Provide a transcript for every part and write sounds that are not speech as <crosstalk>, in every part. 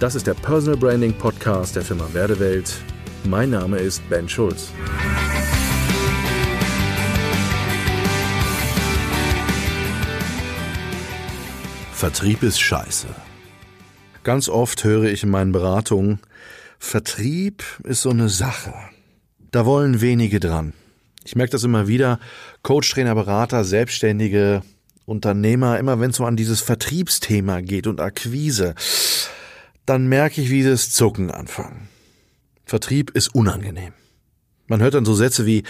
Das ist der Personal Branding Podcast der Firma Werdewelt. Mein Name ist Ben Schulz. Vertrieb ist scheiße. Ganz oft höre ich in meinen Beratungen, Vertrieb ist so eine Sache. Da wollen wenige dran. Ich merke das immer wieder. Coach, Trainer, Berater, Selbstständige, Unternehmer, immer wenn es so an dieses Vertriebsthema geht und Akquise, dann merke ich, wie das Zucken anfangen. Vertrieb ist unangenehm. Man hört dann so Sätze wie,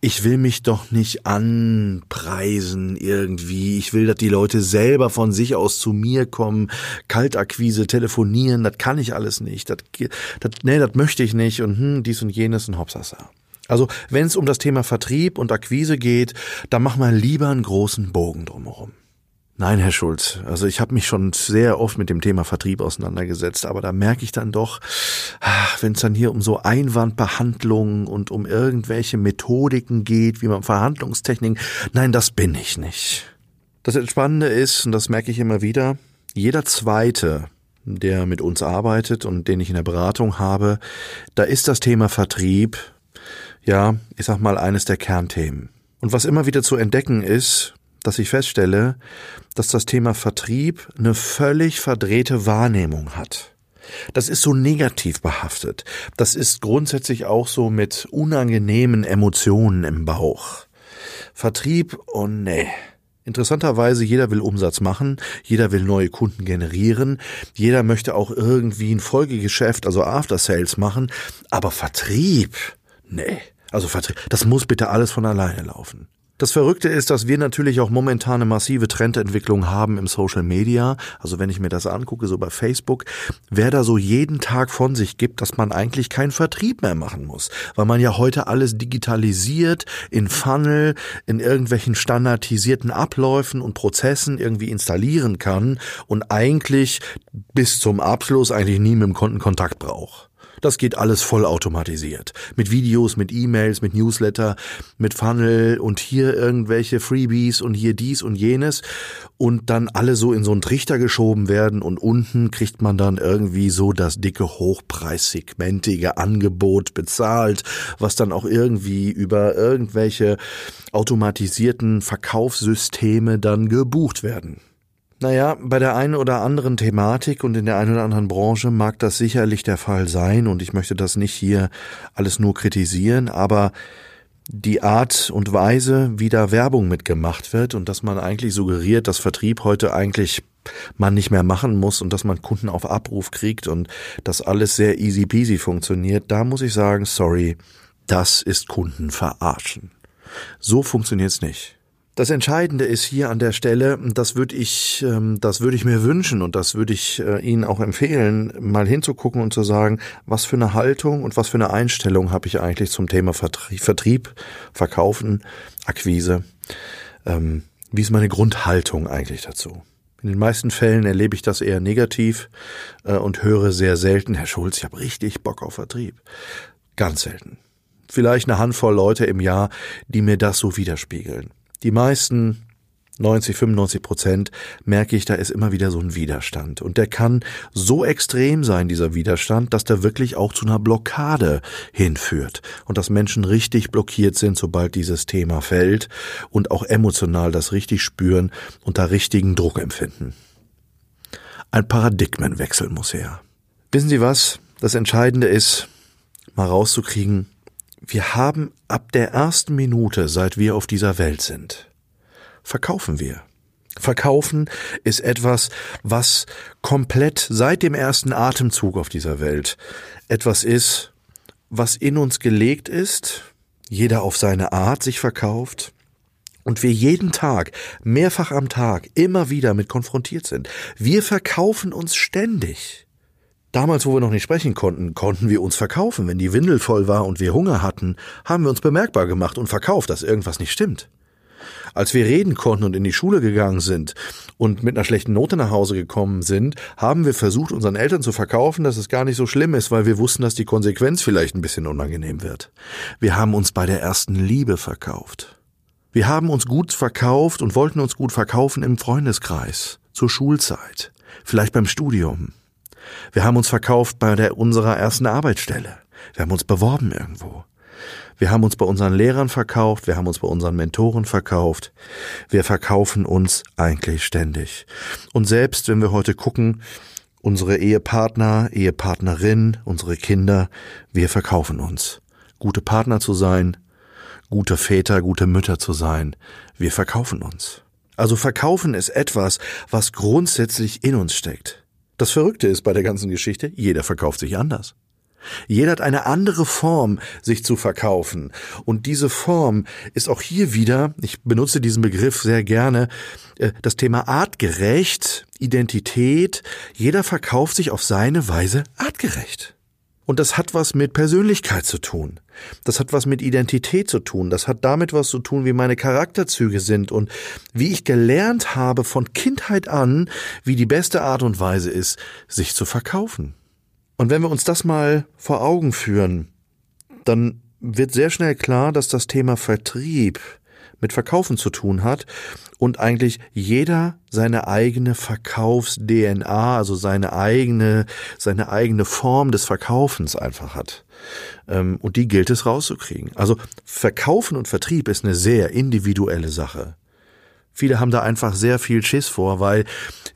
ich will mich doch nicht anpreisen irgendwie, ich will, dass die Leute selber von sich aus zu mir kommen, Kaltakquise, telefonieren, das kann ich alles nicht, das, das, nee, das möchte ich nicht und hm, dies und jenes und Hopsasa. Also wenn es um das Thema Vertrieb und Akquise geht, dann mach mal lieber einen großen Bogen drumherum. Nein, Herr Schulz, also ich habe mich schon sehr oft mit dem Thema Vertrieb auseinandergesetzt, aber da merke ich dann doch, wenn es dann hier um so Einwandbehandlungen und um irgendwelche Methodiken geht, wie man Verhandlungstechniken, nein, das bin ich nicht. Das Entspannende ist, und das merke ich immer wieder, jeder Zweite, der mit uns arbeitet und den ich in der Beratung habe, da ist das Thema Vertrieb, ja, ich sag mal, eines der Kernthemen. Und was immer wieder zu entdecken ist, dass ich feststelle, dass das Thema Vertrieb eine völlig verdrehte Wahrnehmung hat. Das ist so negativ behaftet. Das ist grundsätzlich auch so mit unangenehmen Emotionen im Bauch. Vertrieb, oh nee. Interessanterweise, jeder will Umsatz machen, jeder will neue Kunden generieren, jeder möchte auch irgendwie ein Folgegeschäft, also After Sales machen, aber Vertrieb, nee. Also Vertrieb, das muss bitte alles von alleine laufen. Das Verrückte ist, dass wir natürlich auch momentan eine massive Trendentwicklung haben im Social Media. Also wenn ich mir das angucke, so bei Facebook, wer da so jeden Tag von sich gibt, dass man eigentlich keinen Vertrieb mehr machen muss. Weil man ja heute alles digitalisiert, in Funnel, in irgendwelchen standardisierten Abläufen und Prozessen irgendwie installieren kann und eigentlich bis zum Abschluss eigentlich nie mit dem Kunden Kontakt braucht. Das geht alles vollautomatisiert. Mit Videos, mit E-Mails, mit Newsletter, mit Funnel und hier irgendwelche Freebies und hier dies und jenes und dann alle so in so einen Trichter geschoben werden und unten kriegt man dann irgendwie so das dicke hochpreissegmentige Angebot bezahlt, was dann auch irgendwie über irgendwelche automatisierten Verkaufssysteme dann gebucht werden. Naja, bei der einen oder anderen Thematik und in der einen oder anderen Branche mag das sicherlich der Fall sein und ich möchte das nicht hier alles nur kritisieren, aber die Art und Weise, wie da Werbung mitgemacht wird und dass man eigentlich suggeriert, dass Vertrieb heute eigentlich man nicht mehr machen muss und dass man Kunden auf Abruf kriegt und dass alles sehr easy peasy funktioniert, da muss ich sagen, sorry, das ist Kunden verarschen. So funktioniert's nicht. Das Entscheidende ist hier an der Stelle, das würde ich, ähm, das würde ich mir wünschen und das würde ich äh, Ihnen auch empfehlen, mal hinzugucken und zu sagen, was für eine Haltung und was für eine Einstellung habe ich eigentlich zum Thema Vertrieb, Verkaufen, Akquise. Ähm, wie ist meine Grundhaltung eigentlich dazu? In den meisten Fällen erlebe ich das eher negativ äh, und höre sehr selten, Herr Schulz, ich habe richtig Bock auf Vertrieb. Ganz selten. Vielleicht eine Handvoll Leute im Jahr, die mir das so widerspiegeln. Die meisten 90, 95 Prozent merke ich, da ist immer wieder so ein Widerstand. Und der kann so extrem sein, dieser Widerstand, dass der wirklich auch zu einer Blockade hinführt. Und dass Menschen richtig blockiert sind, sobald dieses Thema fällt und auch emotional das richtig spüren und da richtigen Druck empfinden. Ein Paradigmenwechsel muss her. Wissen Sie was? Das Entscheidende ist, mal rauszukriegen, wir haben ab der ersten Minute, seit wir auf dieser Welt sind, verkaufen wir. Verkaufen ist etwas, was komplett seit dem ersten Atemzug auf dieser Welt etwas ist, was in uns gelegt ist, jeder auf seine Art sich verkauft, und wir jeden Tag, mehrfach am Tag, immer wieder mit konfrontiert sind. Wir verkaufen uns ständig. Damals, wo wir noch nicht sprechen konnten, konnten wir uns verkaufen. Wenn die Windel voll war und wir Hunger hatten, haben wir uns bemerkbar gemacht und verkauft, dass irgendwas nicht stimmt. Als wir reden konnten und in die Schule gegangen sind und mit einer schlechten Note nach Hause gekommen sind, haben wir versucht, unseren Eltern zu verkaufen, dass es gar nicht so schlimm ist, weil wir wussten, dass die Konsequenz vielleicht ein bisschen unangenehm wird. Wir haben uns bei der ersten Liebe verkauft. Wir haben uns gut verkauft und wollten uns gut verkaufen im Freundeskreis, zur Schulzeit, vielleicht beim Studium. Wir haben uns verkauft bei der, unserer ersten Arbeitsstelle. Wir haben uns beworben irgendwo. Wir haben uns bei unseren Lehrern verkauft, wir haben uns bei unseren Mentoren verkauft. Wir verkaufen uns eigentlich ständig. Und selbst wenn wir heute gucken, unsere Ehepartner, Ehepartnerin, unsere Kinder, wir verkaufen uns. Gute Partner zu sein, gute Väter, gute Mütter zu sein, wir verkaufen uns. Also verkaufen ist etwas, was grundsätzlich in uns steckt. Das Verrückte ist bei der ganzen Geschichte, jeder verkauft sich anders. Jeder hat eine andere Form, sich zu verkaufen. Und diese Form ist auch hier wieder, ich benutze diesen Begriff sehr gerne, äh, das Thema artgerecht, Identität. Jeder verkauft sich auf seine Weise artgerecht. Und das hat was mit Persönlichkeit zu tun. Das hat was mit Identität zu tun. Das hat damit was zu tun, wie meine Charakterzüge sind und wie ich gelernt habe von Kindheit an, wie die beste Art und Weise ist, sich zu verkaufen. Und wenn wir uns das mal vor Augen führen, dann wird sehr schnell klar, dass das Thema Vertrieb mit Verkaufen zu tun hat und eigentlich jeder seine eigene Verkaufs-DNA, also seine eigene, seine eigene Form des Verkaufens einfach hat. Ähm, und die gilt es rauszukriegen. Also Verkaufen und Vertrieb ist eine sehr individuelle Sache. Viele haben da einfach sehr viel Schiss vor, weil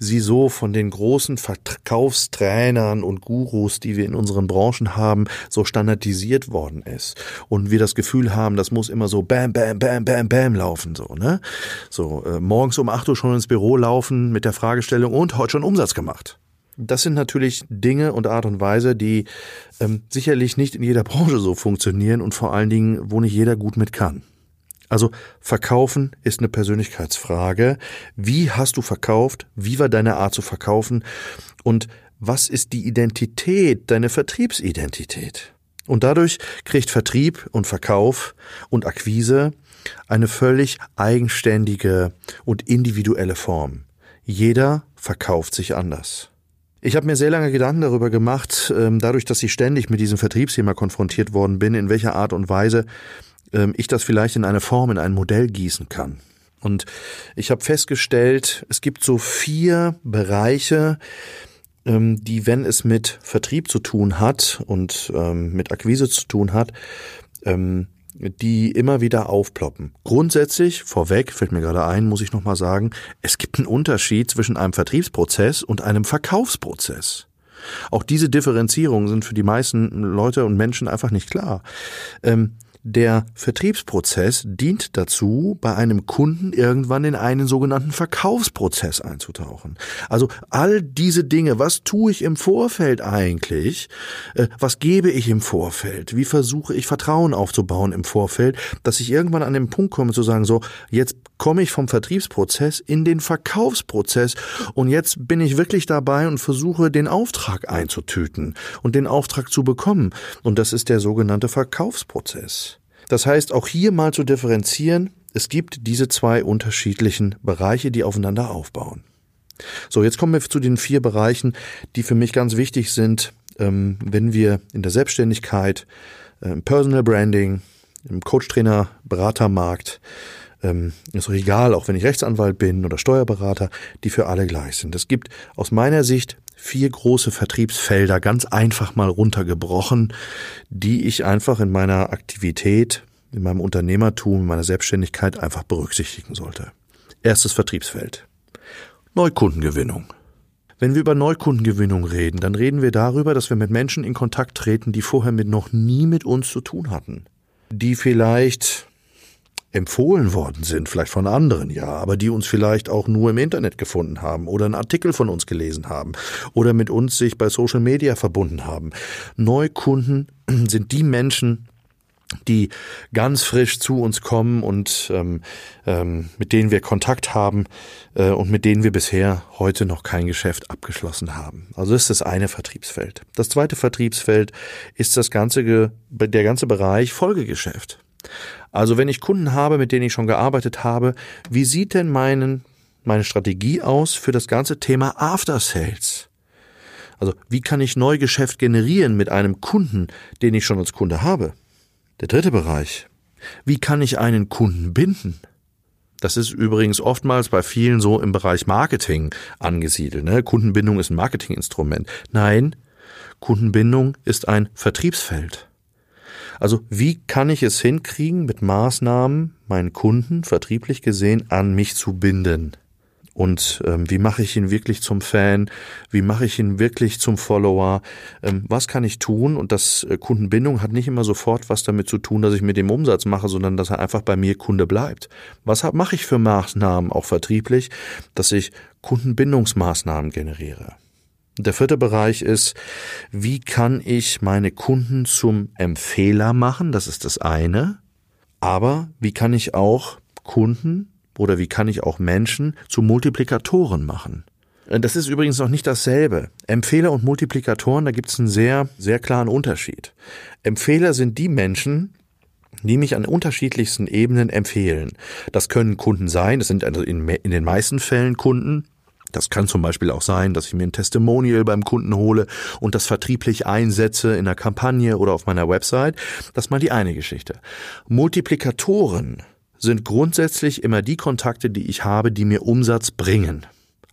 sie so von den großen Verkaufstrainern und Gurus, die wir in unseren Branchen haben, so standardisiert worden ist. Und wir das Gefühl haben, das muss immer so bam, bam, bam, bam, bam laufen, so, ne? So, äh, morgens um acht Uhr schon ins Büro laufen mit der Fragestellung und heute schon Umsatz gemacht. Das sind natürlich Dinge und Art und Weise, die ähm, sicherlich nicht in jeder Branche so funktionieren und vor allen Dingen, wo nicht jeder gut mit kann. Also verkaufen ist eine Persönlichkeitsfrage. Wie hast du verkauft? Wie war deine Art zu verkaufen? Und was ist die Identität, deine Vertriebsidentität? Und dadurch kriegt Vertrieb und Verkauf und Akquise eine völlig eigenständige und individuelle Form. Jeder verkauft sich anders. Ich habe mir sehr lange Gedanken darüber gemacht, ähm, dadurch, dass ich ständig mit diesem Vertriebsthema konfrontiert worden bin, in welcher Art und Weise ähm, ich das vielleicht in eine Form, in ein Modell gießen kann. Und ich habe festgestellt, es gibt so vier Bereiche, ähm, die, wenn es mit Vertrieb zu tun hat und ähm, mit Akquise zu tun hat, die immer wieder aufploppen. Grundsätzlich, vorweg, fällt mir gerade ein, muss ich nochmal sagen, es gibt einen Unterschied zwischen einem Vertriebsprozess und einem Verkaufsprozess. Auch diese Differenzierungen sind für die meisten Leute und Menschen einfach nicht klar. Der Vertriebsprozess dient dazu, bei einem Kunden irgendwann in einen sogenannten Verkaufsprozess einzutauchen. Also all diese Dinge, was tue ich im Vorfeld eigentlich? Äh, was gebe ich im Vorfeld? Wie versuche ich Vertrauen aufzubauen im Vorfeld, dass ich irgendwann an den Punkt komme zu sagen, so, jetzt komme ich vom Vertriebsprozess in den Verkaufsprozess und jetzt bin ich wirklich dabei und versuche den Auftrag einzutüten und den Auftrag zu bekommen. Und das ist der sogenannte Verkaufsprozess. Das heißt, auch hier mal zu differenzieren, es gibt diese zwei unterschiedlichen Bereiche, die aufeinander aufbauen. So, jetzt kommen wir zu den vier Bereichen, die für mich ganz wichtig sind, ähm, wenn wir in der Selbstständigkeit, äh, im Personal Branding, im Coach-Trainer, Beratermarkt, ähm, ist auch egal, auch wenn ich Rechtsanwalt bin oder Steuerberater, die für alle gleich sind. Es gibt aus meiner Sicht vier große Vertriebsfelder ganz einfach mal runtergebrochen, die ich einfach in meiner Aktivität, in meinem Unternehmertum, in meiner Selbstständigkeit einfach berücksichtigen sollte. Erstes Vertriebsfeld. Neukundengewinnung. Wenn wir über Neukundengewinnung reden, dann reden wir darüber, dass wir mit Menschen in Kontakt treten, die vorher mit noch nie mit uns zu tun hatten. Die vielleicht empfohlen worden sind, vielleicht von anderen, ja, aber die uns vielleicht auch nur im Internet gefunden haben oder einen Artikel von uns gelesen haben oder mit uns sich bei Social Media verbunden haben. Neukunden <clears throat> sind die Menschen, die ganz frisch zu uns kommen und ähm, ähm, mit denen wir Kontakt haben äh, und mit denen wir bisher heute noch kein Geschäft abgeschlossen haben. Also ist das eine Vertriebsfeld. Das zweite Vertriebsfeld ist das ganze der ganze Bereich Folgegeschäft. Also wenn ich Kunden habe, mit denen ich schon gearbeitet habe, wie sieht denn meinen, meine Strategie aus für das ganze Thema After Sales? Also wie kann ich Neugeschäft generieren mit einem Kunden, den ich schon als Kunde habe? Der dritte Bereich. Wie kann ich einen Kunden binden? Das ist übrigens oftmals bei vielen so im Bereich Marketing angesiedelt. Ne? Kundenbindung ist ein Marketinginstrument. Nein, Kundenbindung ist ein Vertriebsfeld. Also wie kann ich es hinkriegen, mit Maßnahmen meinen Kunden vertrieblich gesehen an mich zu binden? Und ähm, wie mache ich ihn wirklich zum Fan? Wie mache ich ihn wirklich zum Follower? Ähm, was kann ich tun? Und das äh, Kundenbindung hat nicht immer sofort was damit zu tun, dass ich mit dem Umsatz mache, sondern dass er einfach bei mir Kunde bleibt. Was mache ich für Maßnahmen, auch vertrieblich, dass ich Kundenbindungsmaßnahmen generiere? Der vierte Bereich ist, wie kann ich meine Kunden zum Empfehler machen? Das ist das eine. Aber wie kann ich auch Kunden oder wie kann ich auch Menschen zu Multiplikatoren machen? Das ist übrigens noch nicht dasselbe. Empfehler und Multiplikatoren, da gibt es einen sehr, sehr klaren Unterschied. Empfehler sind die Menschen, die mich an unterschiedlichsten Ebenen empfehlen. Das können Kunden sein, das sind also in, in den meisten Fällen Kunden, das kann zum Beispiel auch sein, dass ich mir ein Testimonial beim Kunden hole und das vertrieblich einsetze in einer Kampagne oder auf meiner Website. Das ist mal die eine Geschichte. Multiplikatoren sind grundsätzlich immer die Kontakte, die ich habe, die mir Umsatz bringen.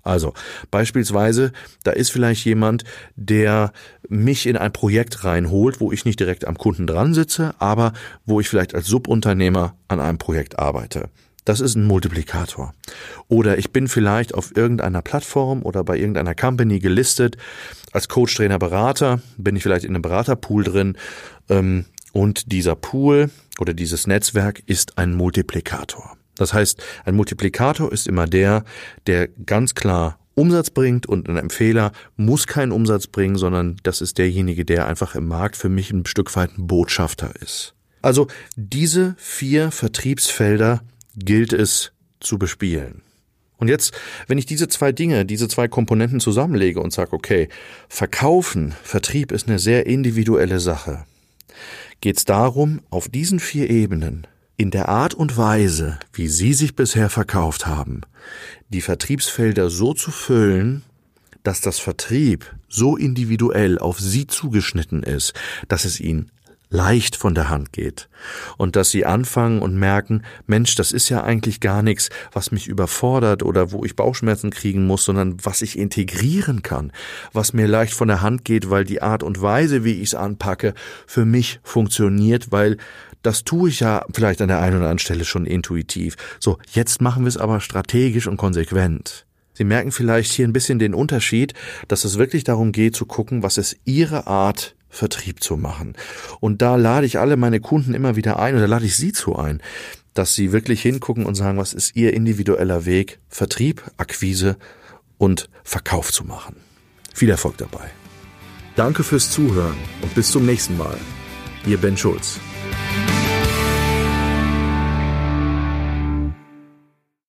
Also beispielsweise, da ist vielleicht jemand, der mich in ein Projekt reinholt, wo ich nicht direkt am Kunden dran sitze, aber wo ich vielleicht als Subunternehmer an einem Projekt arbeite. Das ist ein Multiplikator. Oder ich bin vielleicht auf irgendeiner Plattform oder bei irgendeiner Company gelistet. Als Coach, Trainer, Berater bin ich vielleicht in einem Beraterpool drin. Ähm, und dieser Pool oder dieses Netzwerk ist ein Multiplikator. Das heißt, ein Multiplikator ist immer der, der ganz klar Umsatz bringt und ein Empfehler muss keinen Umsatz bringen, sondern das ist derjenige, der einfach im Markt für mich ein Stück weit ein Botschafter ist. Also diese vier Vertriebsfelder gilt es zu bespielen. Und jetzt, wenn ich diese zwei Dinge, diese zwei Komponenten zusammenlege und sage, okay, Verkaufen, Vertrieb ist eine sehr individuelle Sache geht es darum, auf diesen vier Ebenen, in der Art und Weise, wie Sie sich bisher verkauft haben, die Vertriebsfelder so zu füllen, dass das Vertrieb so individuell auf Sie zugeschnitten ist, dass es Ihnen leicht von der Hand geht und dass sie anfangen und merken, Mensch, das ist ja eigentlich gar nichts, was mich überfordert oder wo ich Bauchschmerzen kriegen muss, sondern was ich integrieren kann, was mir leicht von der Hand geht, weil die Art und Weise, wie ich es anpacke, für mich funktioniert, weil das tue ich ja vielleicht an der einen oder anderen Stelle schon intuitiv. So, jetzt machen wir es aber strategisch und konsequent. Sie merken vielleicht hier ein bisschen den Unterschied, dass es wirklich darum geht zu gucken, was ist Ihre Art Vertrieb zu machen. Und da lade ich alle meine Kunden immer wieder ein oder lade ich sie zu ein, dass sie wirklich hingucken und sagen, was ist ihr individueller Weg, Vertrieb, Akquise und Verkauf zu machen. Viel Erfolg dabei. Danke fürs Zuhören und bis zum nächsten Mal. Ihr Ben Schulz.